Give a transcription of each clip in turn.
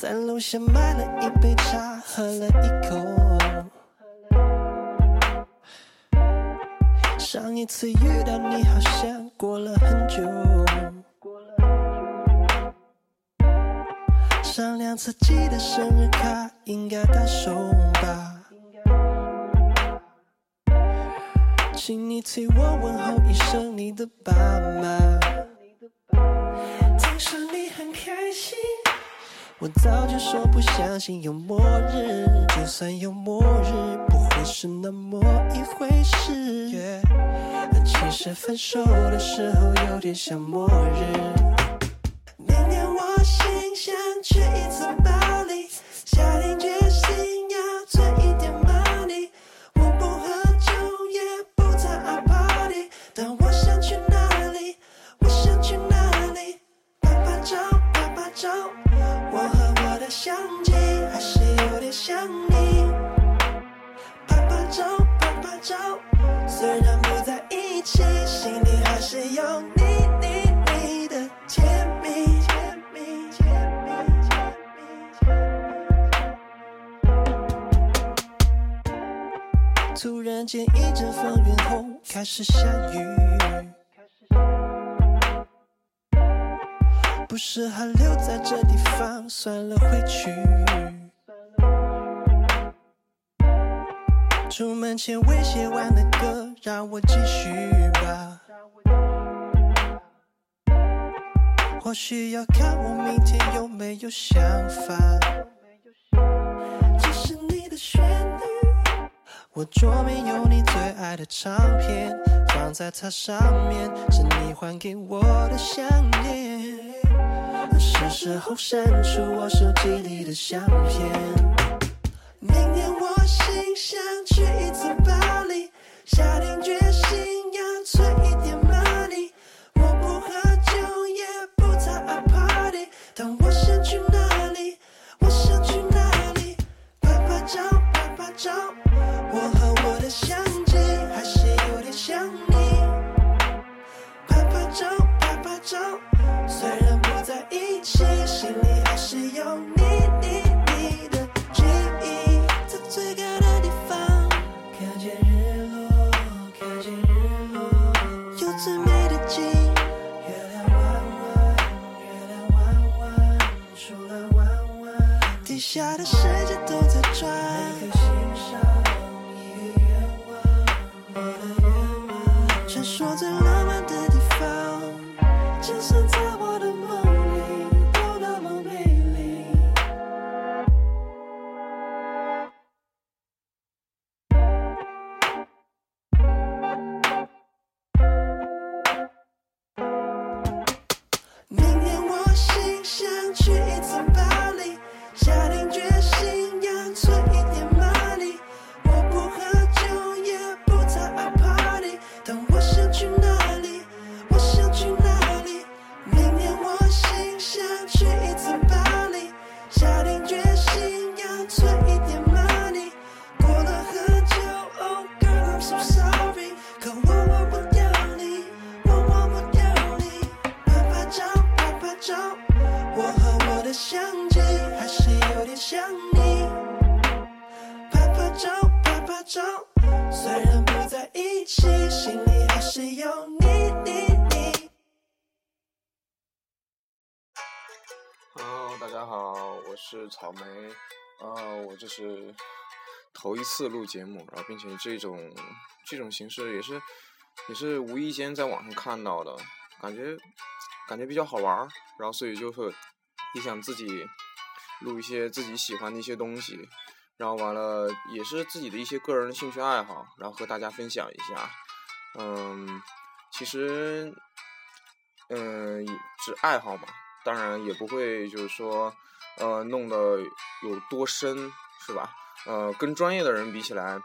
在楼下买了一杯茶，喝了一口。上一次遇到你好像过了很久。上两次寄的生日卡应该到手吧。请你替我问候一声你的爸妈。我早就说不相信有末日，就算有末日，不会是那么一回事。其实分手的时候有点像末日。相机还是有点想你。拍拍照，拍拍照，虽然不在一起，心里还是有你，你，你的甜蜜。甜蜜，甜蜜，甜蜜。突然间一阵风云后开始下雨，不适合留在这地方，算了回去。出门前未写完的歌，让我继续吧。或许要看我明天有没有想法。这是你的旋律，我桌面有你最爱的唱片，放在它上面是你还给我的项链。是时候删除我手机里的相片。下的谁我和我的相机还是有点像你。拍拍照，拍拍照，虽然不在一起，心里还是有你，你，你。Hello，大家好，我是草莓，啊，我这是头一次录节目，然后并且这种这种形式也是也是无意间在网上看到的，感觉感觉比较好玩儿，然后所以就是也想自己录一些自己喜欢的一些东西，然后完了也是自己的一些个人的兴趣爱好，然后和大家分享一下，嗯，其实嗯是爱好嘛。当然也不会就是说，呃，弄得有多深，是吧？呃，跟专业的人比起来，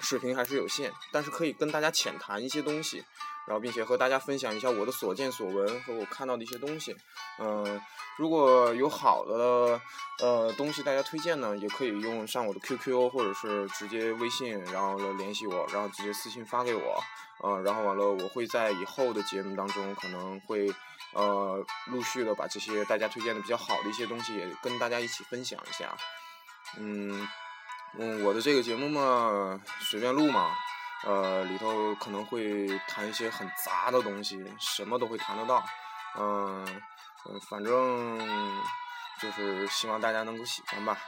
水平还是有限，但是可以跟大家浅谈一些东西，然后并且和大家分享一下我的所见所闻和我看到的一些东西。嗯、如果有好的呃东西大家推荐呢，也可以用上我的 QQ 或者是直接微信，然后来联系我，然后直接私信发给我。呃，然后完了，我会在以后的节目当中可能会呃，陆续的把这些大家推荐的比较好的一些东西也跟大家一起分享一下。嗯嗯，我的这个节目嘛，随便录嘛，呃，里头可能会谈一些很杂的东西，什么都会谈得到。嗯嗯，反正就是希望大家能够喜欢吧。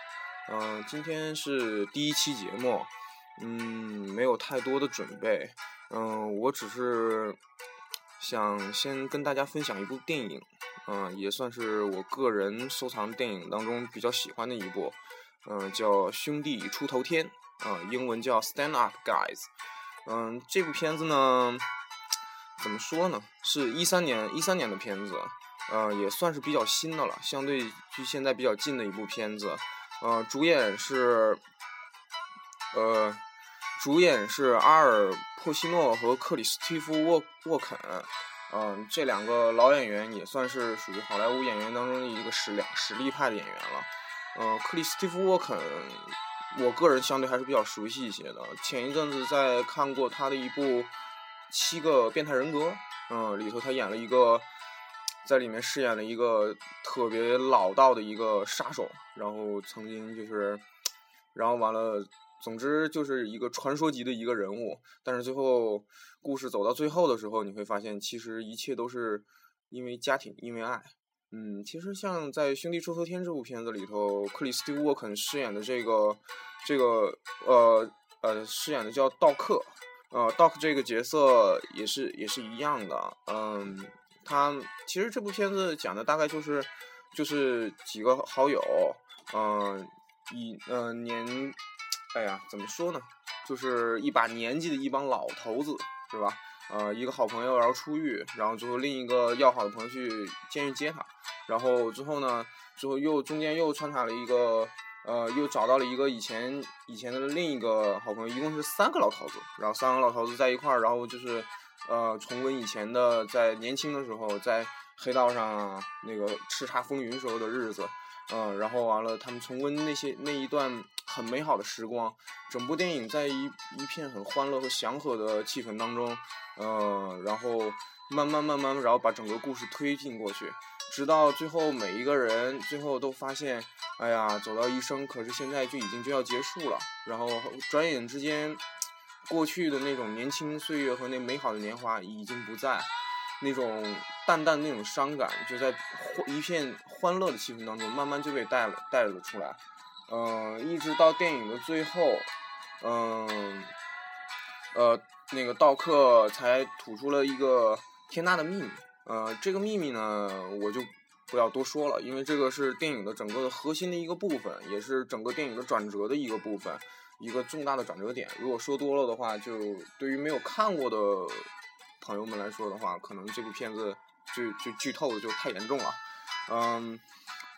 嗯，今天是第一期节目，嗯，没有太多的准备，嗯，我只是想先跟大家分享一部电影，嗯，也算是我个人收藏电影当中比较喜欢的一部，嗯，叫《兄弟出头天》，嗯，英文叫《Stand Up Guys》，嗯，这部片子呢，怎么说呢，是一三年一三年的片子，呃，也算是比较新的了，相对距现在比较近的一部片子。呃，主演是，呃，主演是阿尔珀西诺和克里斯蒂夫沃沃肯，嗯，这两个老演员也算是属于好莱坞演员当中的一个实两实力派的演员了。嗯，克里斯蒂夫沃肯，我个人相对还是比较熟悉一些的。前一阵子在看过他的一部《七个变态人格》，嗯，里头他演了一个。在里面饰演了一个特别老道的一个杀手，然后曾经就是，然后完了，总之就是一个传说级的一个人物。但是最后故事走到最后的时候，你会发现其实一切都是因为家庭，因为爱。嗯，其实像在《兄弟出头天》这部片子里头，克里斯蒂沃肯饰演的这个这个呃呃饰演的叫道克，呃道克这个角色也是也是一样的，嗯。他其实这部片子讲的大概就是，就是几个好友，嗯，一嗯年，哎呀，怎么说呢？就是一把年纪的一帮老头子，是吧？呃，一个好朋友然后出狱，然后最后另一个要好的朋友去监狱接他，然后之后呢，之后又中间又穿插了一个，呃，又找到了一个以前以前的另一个好朋友，一共是三个老头子，然后三个老头子在一块儿，然后就是。呃，重温以前的在年轻的时候，在黑道上那个叱咤风云时候的日子，嗯，然后完了，他们重温那些那一段很美好的时光。整部电影在一一片很欢乐和祥和的气氛当中，嗯，然后慢慢慢慢，然后把整个故事推进过去，直到最后每一个人最后都发现，哎呀，走到一生，可是现在就已经就要结束了，然后转眼之间。过去的那种年轻岁月和那美好的年华已经不在，那种淡淡那种伤感就在一片欢乐的气氛当中，慢慢就被带了带了出来。嗯，一直到电影的最后，嗯，呃，那个道克才吐出了一个天大的秘密。呃，这个秘密呢，我就不要多说了，因为这个是电影的整个的核心的一个部分，也是整个电影的转折的一个部分。一个重大的转折点，如果说多了的话，就对于没有看过的朋友们来说的话，可能这部片子就就剧透的就太严重了。嗯，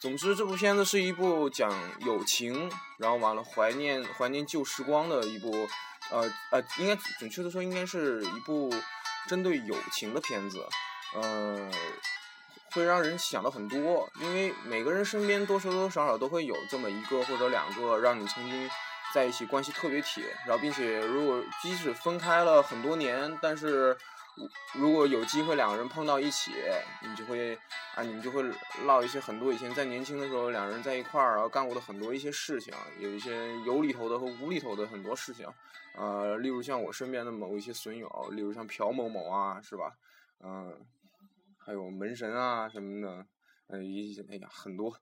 总之这部片子是一部讲友情，然后完了怀念怀念旧时光的一部，呃呃，应该准确的说应该是一部针对友情的片子。呃，会让人想到很多，因为每个人身边多多少少都会有这么一个或者两个让你曾经。在一起关系特别铁，然后并且如果即使分开了很多年，但是如果有机会两个人碰到一起，你就会啊，你们就会唠一些很多以前在年轻的时候两人在一块儿然后干过的很多一些事情，有一些有里头的和无里头的很多事情，呃，例如像我身边的某一些损友，例如像朴某某啊，是吧？嗯，还有门神啊什么的，嗯，一些哎呀很多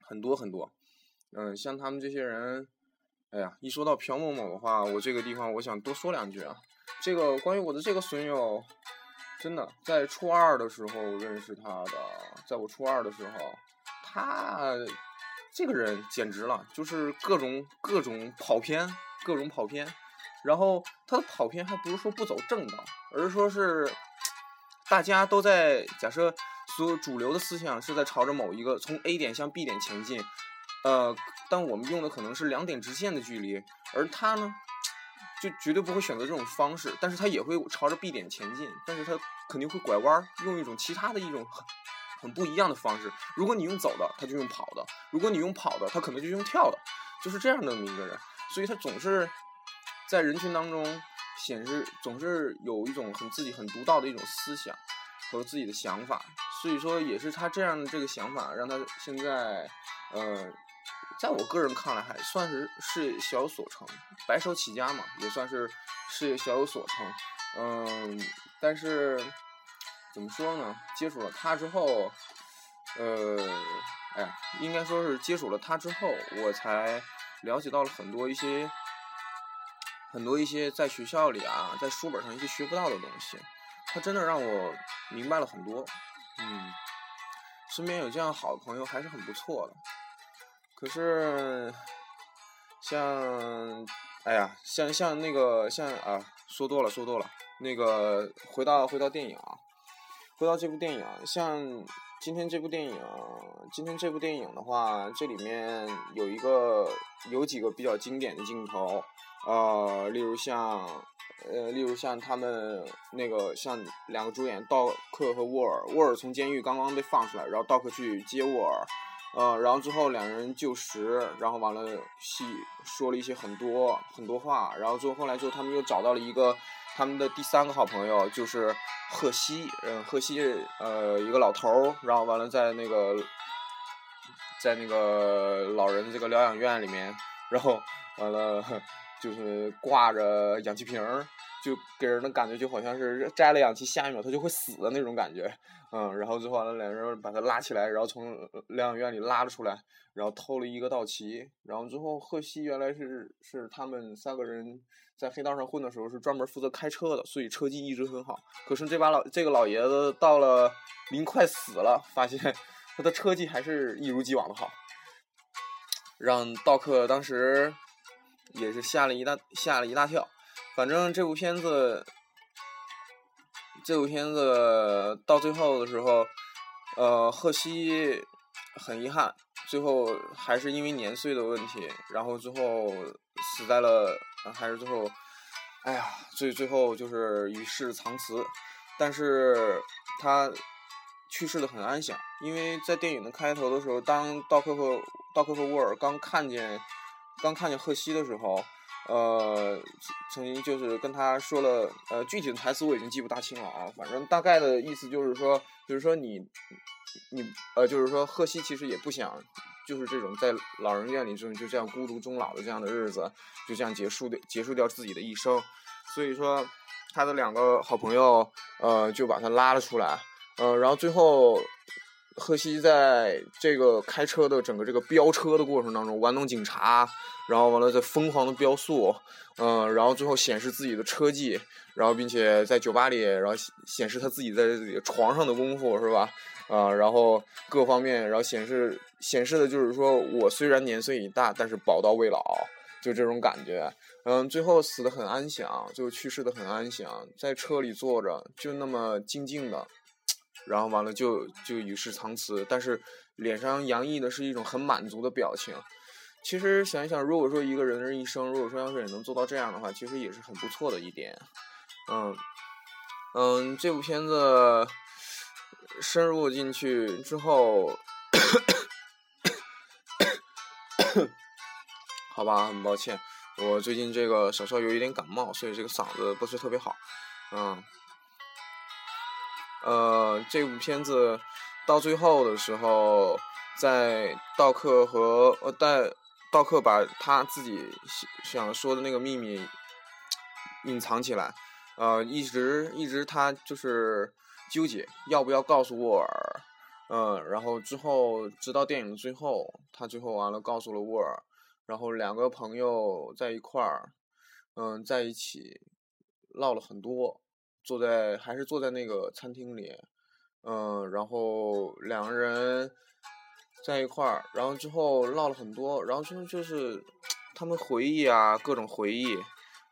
很多很多，嗯，像他们这些人。哎呀，一说到朴某某的话，我这个地方我想多说两句啊。这个关于我的这个损友，真的在初二的时候认识他的，在我初二的时候，他这个人简直了，就是各种各种跑偏，各种跑偏。然后他的跑偏还不是说不走正道，而是说是大家都在假设所有主流的思想是在朝着某一个从 A 点向 B 点前进。呃，但我们用的可能是两点直线的距离，而他呢，就绝对不会选择这种方式，但是他也会朝着 B 点前进，但是他肯定会拐弯，用一种其他的一种很很不一样的方式。如果你用走的，他就用跑的；如果你用跑的，他可能就用跳的，就是这样的一个人。所以他总是在人群当中显示，总是有一种很自己很独到的一种思想和自己的想法。所以说也是他这样的这个想法，让他现在，呃，在我个人看来还算是事业小有所成，白手起家嘛，也算是事业小有所成。嗯，但是怎么说呢？接触了他之后，呃，哎呀，应该说是接触了他之后，我才了解到了很多一些。很多一些在学校里啊，在书本上一些学不到的东西，他真的让我明白了很多。嗯，身边有这样好的朋友还是很不错的。可是，像，哎呀，像像那个像啊，说多了说多了。那个回到回到电影啊，回到这部电影，像今天这部电影，今天这部电影的话，这里面有一个有几个比较经典的镜头。呃，例如像，呃，例如像他们那个像两个主演道克和沃尔，沃尔从监狱刚刚被放出来，然后道克去接沃尔，呃，然后之后两人就食，然后完了戏说了一些很多很多话，然后最后后来之后他们又找到了一个他们的第三个好朋友，就是贺西，嗯，贺西呃一个老头儿，然后完了在那个在那个老人这个疗养院里面，然后完了。就是挂着氧气瓶儿，就给人的感觉就好像是摘了氧气，下一秒他就会死的那种感觉。嗯，然后最后完了，两人把他拉起来，然后从疗养院里拉了出来，然后偷了一个道奇。然后之后，贺西原来是是他们三个人在黑道上混的时候是专门负责开车的，所以车技一直很好。可是这把老这个老爷子到了临快死了，发现他的车技还是一如既往的好，让道克当时。也是吓了一大吓了一大跳，反正这部片子，这部片子到最后的时候，呃，贺西很遗憾，最后还是因为年岁的问题，然后最后死在了，还是最后，哎呀，最最后就是与世长辞，但是他去世的很安详，因为在电影的开头的时候，当道克和道克和沃尔刚看见。刚看见贺西的时候，呃，曾经就是跟他说了，呃，具体的台词我已经记不大清了啊，反正大概的意思就是说，就是说你，你，呃，就是说贺西其实也不想，就是这种在老人院里这种就这样孤独终老的这样的日子，就这样结束的结束掉自己的一生，所以说他的两个好朋友，呃，就把他拉了出来，呃，然后最后。贺西在这个开车的整个这个飙车的过程当中玩弄警察，然后完了在疯狂的飙速，嗯，然后最后显示自己的车技，然后并且在酒吧里，然后显示他自己在自己床上的功夫是吧？啊，然后各方面，然后显示显示的就是说我虽然年岁已大，但是宝刀未老，就这种感觉。嗯，最后死的很安详，就去世的很安详，在车里坐着，就那么静静的。然后完了就就与世长辞，但是脸上洋溢的是一种很满足的表情。其实想一想，如果说一个人的一生，如果说要是也能做到这样的话，其实也是很不错的一点。嗯嗯，这部片子深入进去之后，好吧，很抱歉，我最近这个稍稍有一点感冒，所以这个嗓子不是特别好。嗯。呃，这部片子到最后的时候，在道克和呃，在道克把他自己想说的那个秘密隐藏起来，呃，一直一直他就是纠结要不要告诉沃尔，嗯，然后之后直到电影的最后，他最后完了告诉了沃尔，然后两个朋友在一块儿，嗯，在一起唠了很多。坐在还是坐在那个餐厅里，嗯，然后两个人在一块儿，然后之后唠了很多，然后之后就是他们回忆啊，各种回忆，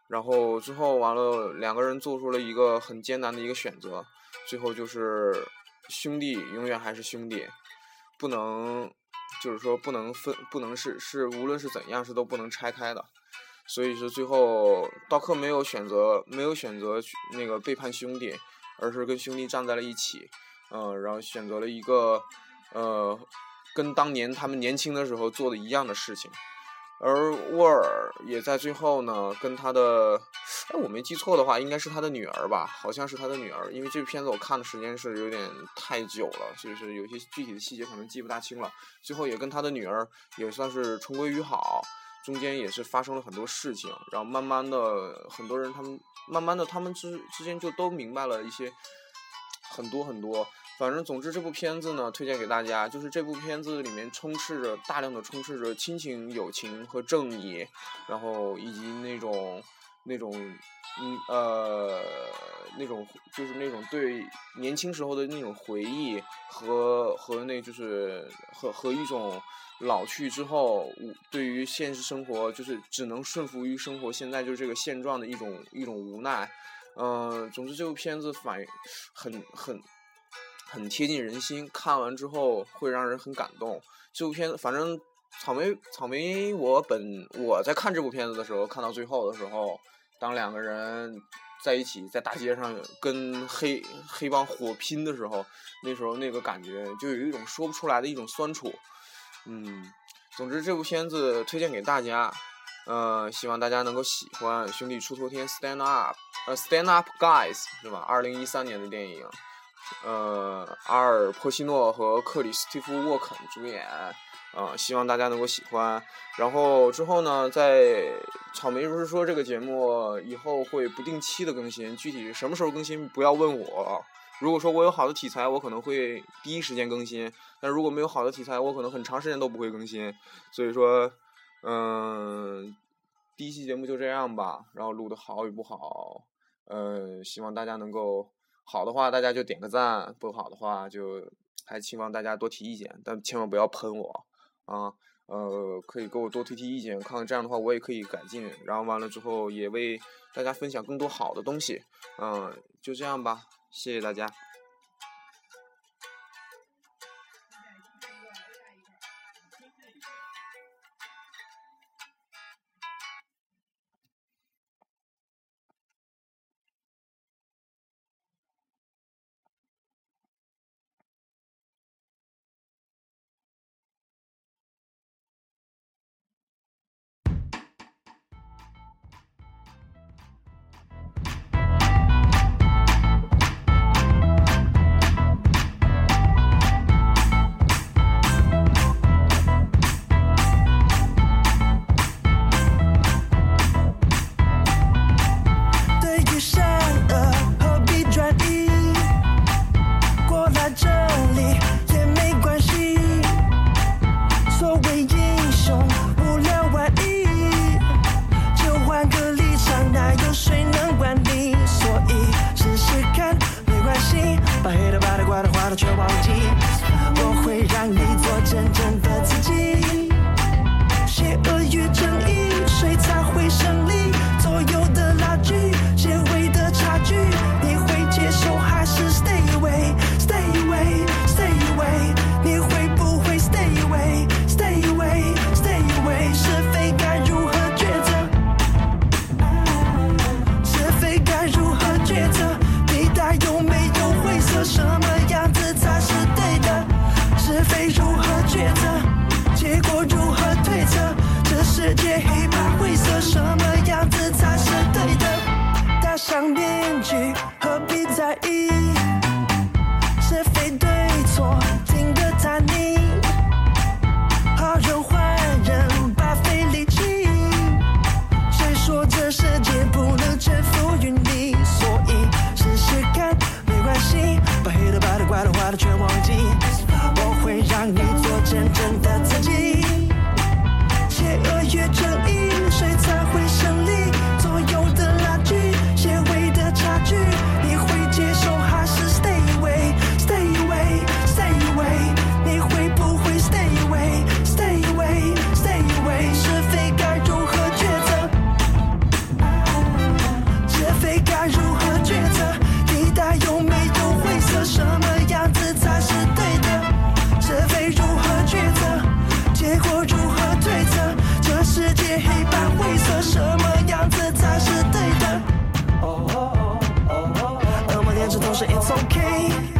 然后之后完了，两个人做出了一个很艰难的一个选择，最后就是兄弟永远还是兄弟，不能就是说不能分，不能是是无论是怎样是都不能拆开的。所以说，最后道克没有选择，没有选择那个背叛兄弟，而是跟兄弟站在了一起，嗯，然后选择了一个，呃，跟当年他们年轻的时候做的一样的事情，而沃尔也在最后呢，跟他的，哎，我没记错的话，应该是他的女儿吧，好像是他的女儿，因为这个片子我看的时间是有点太久了，所以说有些具体的细节可能记不大清了。最后也跟他的女儿也算是重归于好，中间也是发生了很多事情，然后慢慢的很多人他们慢慢的他们之之间就都明白了一些很多很多。反正，总之这部片子呢，推荐给大家。就是这部片子里面充斥着大量的充斥着亲情、友情和正义，然后以及那种那种嗯呃那种就是那种对年轻时候的那种回忆和和那就是和和一种老去之后对于现实生活就是只能顺服于生活现在就是这个现状的一种一种无奈。嗯，总之这部片子反很很。很贴近人心，看完之后会让人很感动。这部片子，反正草莓草莓，我本我在看这部片子的时候，看到最后的时候，当两个人在一起在大街上跟黑黑帮火拼的时候，那时候那个感觉就有一种说不出来的一种酸楚。嗯，总之这部片子推荐给大家，呃，希望大家能够喜欢。兄弟出头天，Stand Up，呃，Stand Up Guys 是吧？二零一三年的电影。呃，阿尔·珀西诺和克里斯蒂夫·沃肯主演，啊，希望大家能够喜欢。然后之后呢，在草莓如是说这个节目以后会不定期的更新，具体什么时候更新不要问我。如果说我有好的题材，我可能会第一时间更新；但如果没有好的题材，我可能很长时间都不会更新。所以说，嗯，第一期节目就这样吧。然后录的好与不好，呃，希望大家能够。好的话，大家就点个赞；不好的话，就还希望大家多提意见，但千万不要喷我啊！呃，可以给我多提提意见，看看这样的话我也可以改进。然后完了之后，也为大家分享更多好的东西。嗯，就这样吧，谢谢大家。让你做真正的你不对，